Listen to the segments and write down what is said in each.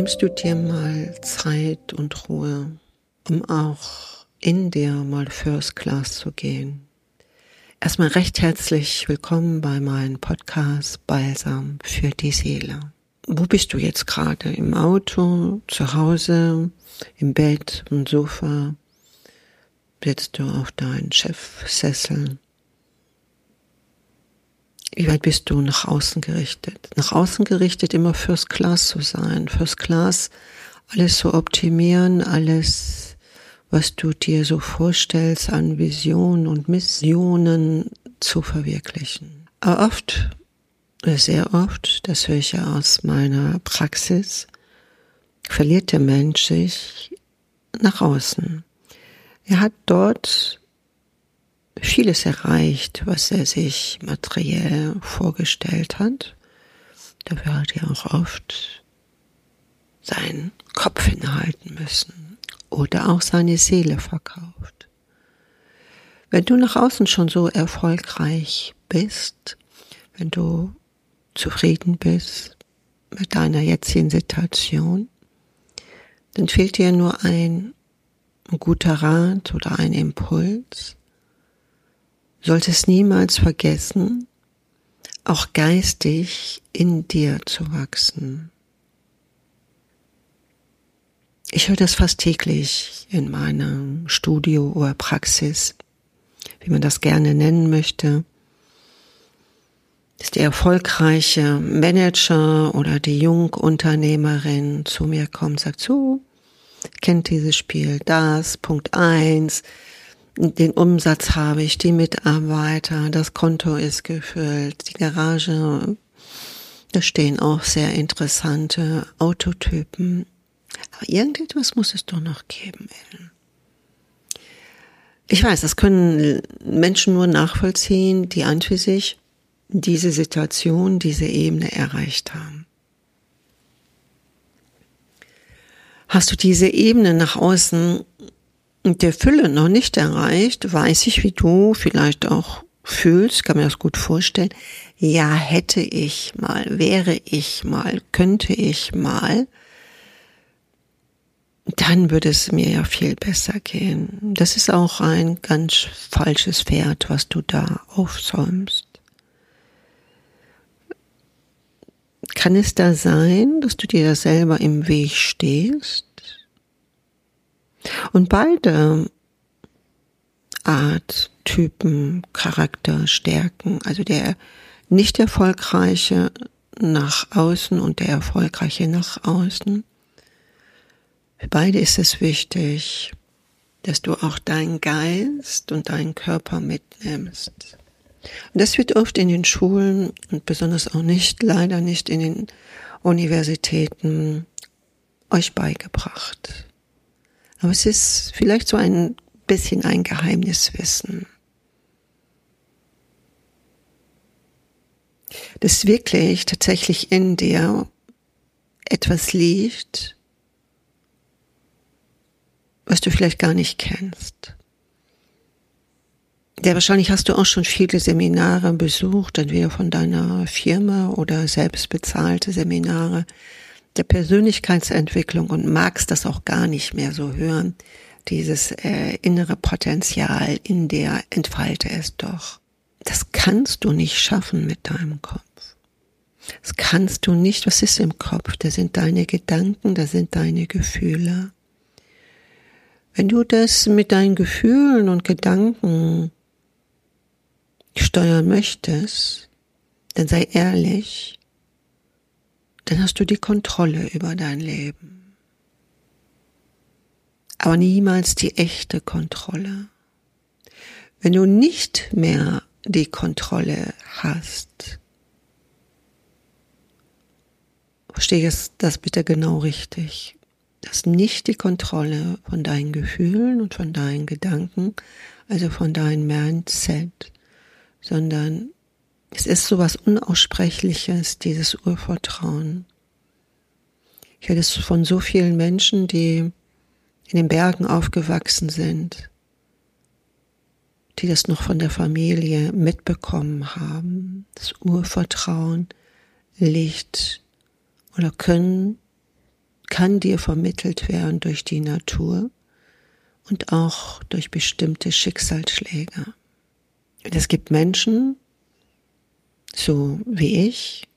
nimmst du dir mal Zeit und Ruhe, um auch in dir mal First Class zu gehen. Erstmal recht herzlich willkommen bei meinem Podcast Balsam für die Seele. Wo bist du jetzt gerade? Im Auto, zu Hause, im Bett, im Sofa? Sitzt du auf deinen Chefsessel? Wie weit bist du nach außen gerichtet? Nach außen gerichtet immer First Class zu sein. First Class, alles zu optimieren, alles, was du dir so vorstellst an Visionen und Missionen zu verwirklichen. Aber oft, sehr oft, das höre ich ja aus meiner Praxis, verliert der Mensch sich nach außen. Er hat dort vieles erreicht, was er sich materiell vorgestellt hat. Dafür hat er auch oft seinen Kopf hinhalten müssen oder auch seine Seele verkauft. Wenn du nach außen schon so erfolgreich bist, wenn du zufrieden bist mit deiner jetzigen Situation, dann fehlt dir nur ein guter Rat oder ein Impuls, solltest niemals vergessen, auch geistig in dir zu wachsen. Ich höre das fast täglich in meinem Studio oder Praxis, wie man das gerne nennen möchte, dass der erfolgreiche Manager oder die Jungunternehmerin zu mir kommt, sagt, so, kennt dieses Spiel, das, Punkt eins, den Umsatz habe ich, die Mitarbeiter, das Konto ist gefüllt, die Garage, da stehen auch sehr interessante Autotypen. Aber irgendetwas muss es doch noch geben. Ellen. Ich weiß, das können Menschen nur nachvollziehen, die an für sich diese Situation, diese Ebene erreicht haben. Hast du diese Ebene nach außen der Fülle noch nicht erreicht, weiß ich, wie du vielleicht auch fühlst, kann mir das gut vorstellen. Ja, hätte ich mal, wäre ich mal, könnte ich mal, dann würde es mir ja viel besser gehen. Das ist auch ein ganz falsches Pferd, was du da aufsäumst. Kann es da sein, dass du dir selber im Weg stehst? Und beide Art, Typen, Charakter, Stärken, also der nicht erfolgreiche nach außen und der erfolgreiche nach außen. Für beide ist es wichtig, dass du auch deinen Geist und deinen Körper mitnimmst. Und das wird oft in den Schulen und besonders auch nicht, leider nicht in den Universitäten euch beigebracht. Aber es ist vielleicht so ein bisschen ein Geheimniswissen. Dass wirklich tatsächlich in dir etwas liegt, was du vielleicht gar nicht kennst. Ja, wahrscheinlich hast du auch schon viele Seminare besucht, entweder von deiner Firma oder selbst bezahlte Seminare, der Persönlichkeitsentwicklung und magst das auch gar nicht mehr so hören. Dieses äh, innere Potenzial in der entfalte es doch. Das kannst du nicht schaffen mit deinem Kopf. Das kannst du nicht. Was ist im Kopf? Da sind deine Gedanken, da sind deine Gefühle. Wenn du das mit deinen Gefühlen und Gedanken steuern möchtest, dann sei ehrlich dann hast du die Kontrolle über dein Leben. Aber niemals die echte Kontrolle. Wenn du nicht mehr die Kontrolle hast, verstehe das bitte genau richtig. Das nicht die Kontrolle von deinen Gefühlen und von deinen Gedanken, also von deinem Mindset, sondern es ist so was Unaussprechliches, dieses Urvertrauen. Ich höre das von so vielen Menschen, die in den Bergen aufgewachsen sind, die das noch von der Familie mitbekommen haben. Das Urvertrauen liegt oder können kann dir vermittelt werden durch die Natur und auch durch bestimmte Schicksalsschläge. Und es gibt Menschen, so wie ich,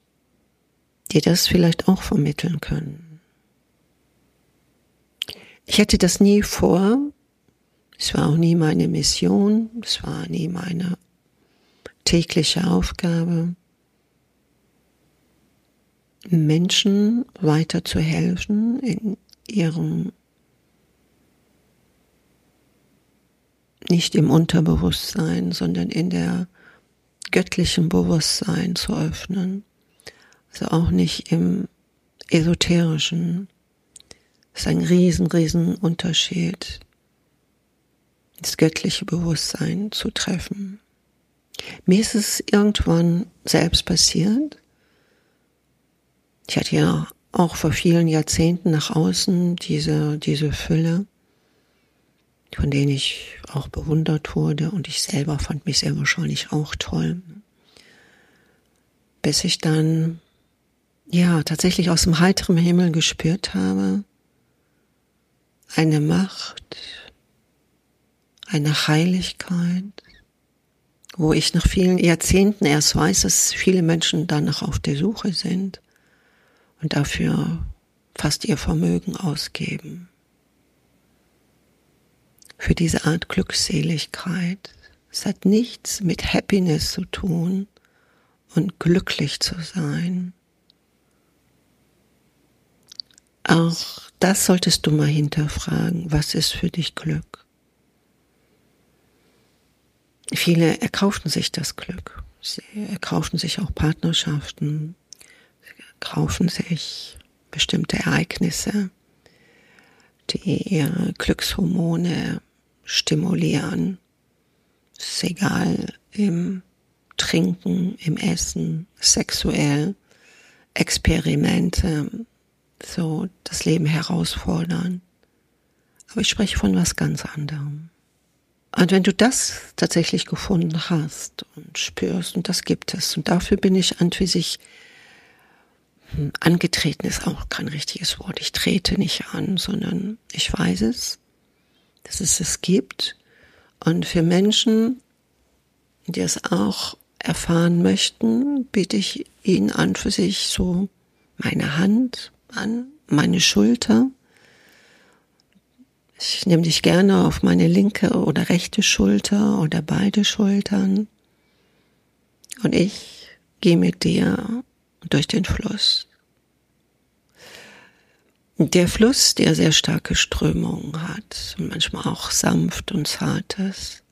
die das vielleicht auch vermitteln können. Ich hätte das nie vor, es war auch nie meine Mission, es war nie meine tägliche Aufgabe, Menschen weiter zu helfen in ihrem nicht im Unterbewusstsein, sondern in der göttlichen Bewusstsein zu öffnen. Also auch nicht im esoterischen. Das ist ein riesen, riesen Unterschied, das göttliche Bewusstsein zu treffen. Mir ist es irgendwann selbst passiert. Ich hatte ja auch vor vielen Jahrzehnten nach außen diese, diese Fülle von denen ich auch bewundert wurde. Und ich selber fand mich sehr wahrscheinlich auch toll. Bis ich dann, ja, tatsächlich aus dem heiteren Himmel gespürt habe, eine Macht, eine Heiligkeit, wo ich nach vielen Jahrzehnten erst weiß, dass viele Menschen danach auf der Suche sind und dafür fast ihr Vermögen ausgeben für diese Art Glückseligkeit. Es hat nichts mit Happiness zu tun und glücklich zu sein. Auch das solltest du mal hinterfragen. Was ist für dich Glück? Viele erkaufen sich das Glück. Sie erkaufen sich auch Partnerschaften, sie erkaufen sich bestimmte Ereignisse, die ihre Glückshormone stimulieren. Ist egal im Trinken, im Essen, sexuell, Experimente, so das Leben herausfordern. Aber ich spreche von was ganz anderem. Und wenn du das tatsächlich gefunden hast und spürst, und das gibt es, und dafür bin ich an für sich hm, angetreten, ist auch kein richtiges Wort. Ich trete nicht an, sondern ich weiß es dass es es gibt. Und für Menschen, die es auch erfahren möchten, biete ich ihnen an für sich so meine Hand an, meine Schulter. Ich nehme dich gerne auf meine linke oder rechte Schulter oder beide Schultern. Und ich gehe mit dir durch den Fluss. Der Fluss, der sehr starke Strömungen hat, manchmal auch sanft und zartes.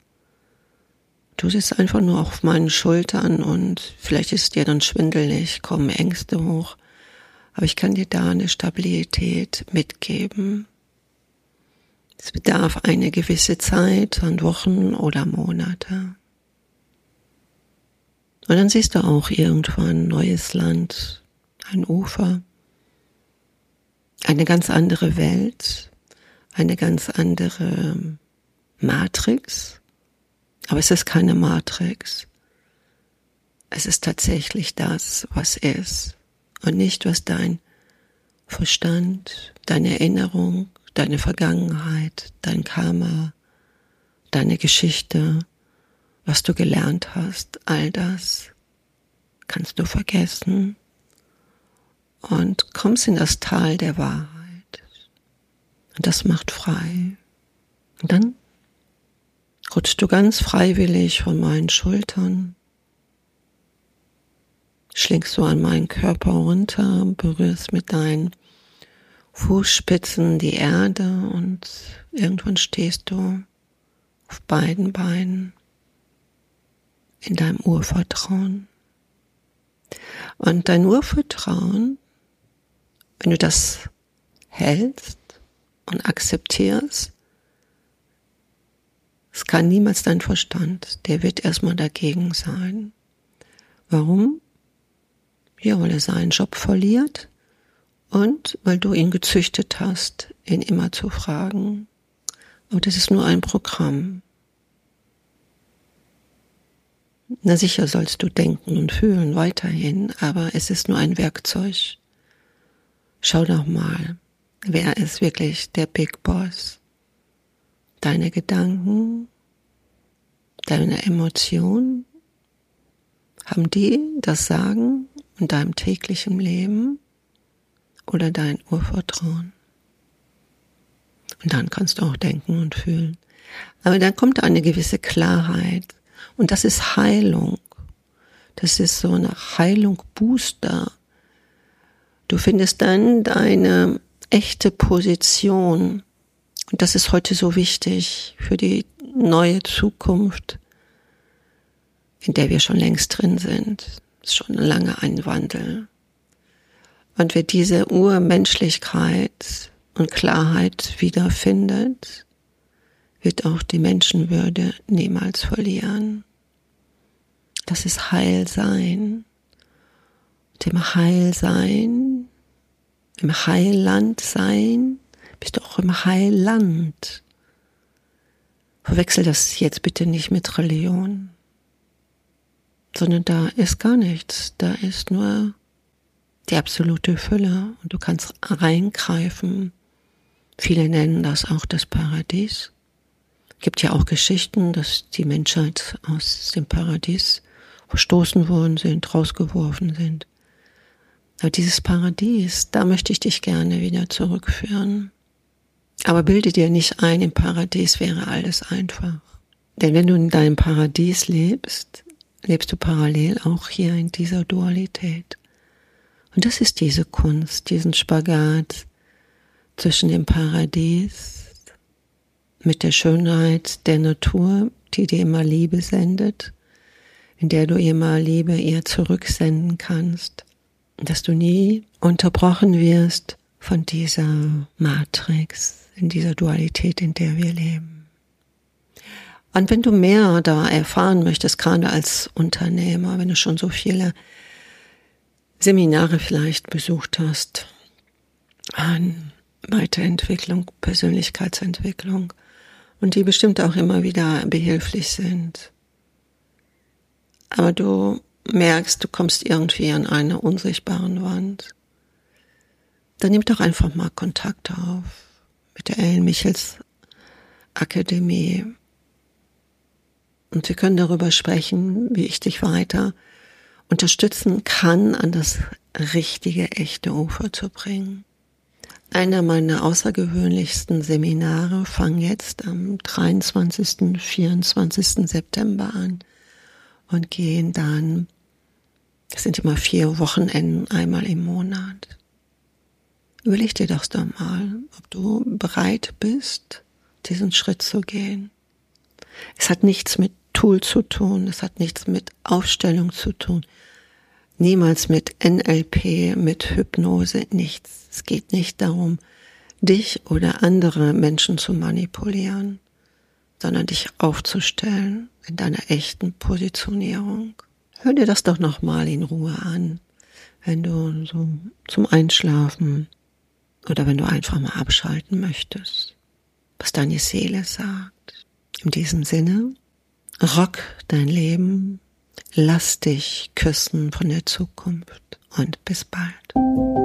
Du sitzt einfach nur auf meinen Schultern und vielleicht ist dir dann schwindelig, kommen Ängste hoch, aber ich kann dir da eine Stabilität mitgeben. Es bedarf eine gewisse Zeit, an Wochen oder Monate. Und dann siehst du auch irgendwann neues Land, ein Ufer eine ganz andere Welt, eine ganz andere Matrix. Aber es ist keine Matrix. Es ist tatsächlich das, was ist und nicht, was dein Verstand, deine Erinnerung, deine Vergangenheit, dein Karma, deine Geschichte, was du gelernt hast, all das kannst du vergessen und kommst in das Tal der Wahrheit. Und das macht frei. Und dann rutschst du ganz freiwillig von meinen Schultern, schlingst du an meinen Körper runter, berührst mit deinen Fußspitzen die Erde und irgendwann stehst du auf beiden Beinen in deinem Urvertrauen. Und dein Urvertrauen wenn du das hältst und akzeptierst, es kann niemals dein Verstand, der wird erstmal dagegen sein. Warum? Ja, weil er seinen Job verliert und weil du ihn gezüchtet hast, ihn immer zu fragen. Aber das ist nur ein Programm. Na sicher sollst du denken und fühlen weiterhin, aber es ist nur ein Werkzeug. Schau doch mal, Wer ist wirklich der Big Boss? Deine Gedanken, deine Emotionen, haben die das Sagen in deinem täglichen Leben oder dein Urvertrauen? Und dann kannst du auch denken und fühlen. Aber dann kommt eine gewisse Klarheit. Und das ist Heilung. Das ist so eine Heilung Booster. Du findest dann deine echte Position. Und das ist heute so wichtig für die neue Zukunft, in der wir schon längst drin sind. Das ist schon lange ein Wandel. Und wer diese Urmenschlichkeit und Klarheit wiederfindet, wird auch die Menschenwürde niemals verlieren. Das ist Heilsein. Im Heilsein, im Heilland sein, bist du auch im Heilland. Verwechsel das jetzt bitte nicht mit Religion, sondern da ist gar nichts. Da ist nur die absolute Fülle und du kannst reingreifen. Viele nennen das auch das Paradies. Gibt ja auch Geschichten, dass die Menschheit aus dem Paradies verstoßen worden sind, rausgeworfen sind. Aber dieses Paradies, da möchte ich dich gerne wieder zurückführen. Aber bilde dir nicht ein, im Paradies wäre alles einfach. Denn wenn du in deinem Paradies lebst, lebst du parallel auch hier in dieser Dualität. Und das ist diese Kunst, diesen Spagat zwischen dem Paradies mit der Schönheit der Natur, die dir immer Liebe sendet, in der du immer Liebe ihr zurücksenden kannst, dass du nie unterbrochen wirst von dieser Matrix, in dieser Dualität, in der wir leben. Und wenn du mehr da erfahren möchtest, gerade als Unternehmer, wenn du schon so viele Seminare vielleicht besucht hast, an Weiterentwicklung, Persönlichkeitsentwicklung und die bestimmt auch immer wieder behilflich sind. Aber du merkst, du kommst irgendwie an eine unsichtbaren Wand. Dann nimm doch einfach mal Kontakt auf mit der Ellen Michels Akademie. Und wir können darüber sprechen, wie ich dich weiter unterstützen kann, an das richtige, echte Ufer zu bringen. Einer meiner außergewöhnlichsten Seminare fangen jetzt am 23. 24. September an und gehen dann, das sind immer vier Wochenenden, einmal im Monat. Überleg dir doch da mal, ob du bereit bist, diesen Schritt zu gehen. Es hat nichts mit Tool zu tun, es hat nichts mit Aufstellung zu tun, niemals mit NLP, mit Hypnose, nichts. Es geht nicht darum, dich oder andere Menschen zu manipulieren, sondern dich aufzustellen in deiner echten Positionierung. Hör dir das doch nochmal in Ruhe an, wenn du so zum Einschlafen oder wenn du einfach mal abschalten möchtest, was deine Seele sagt. In diesem Sinne, rock dein Leben, Lass dich küssen von der Zukunft und bis bald.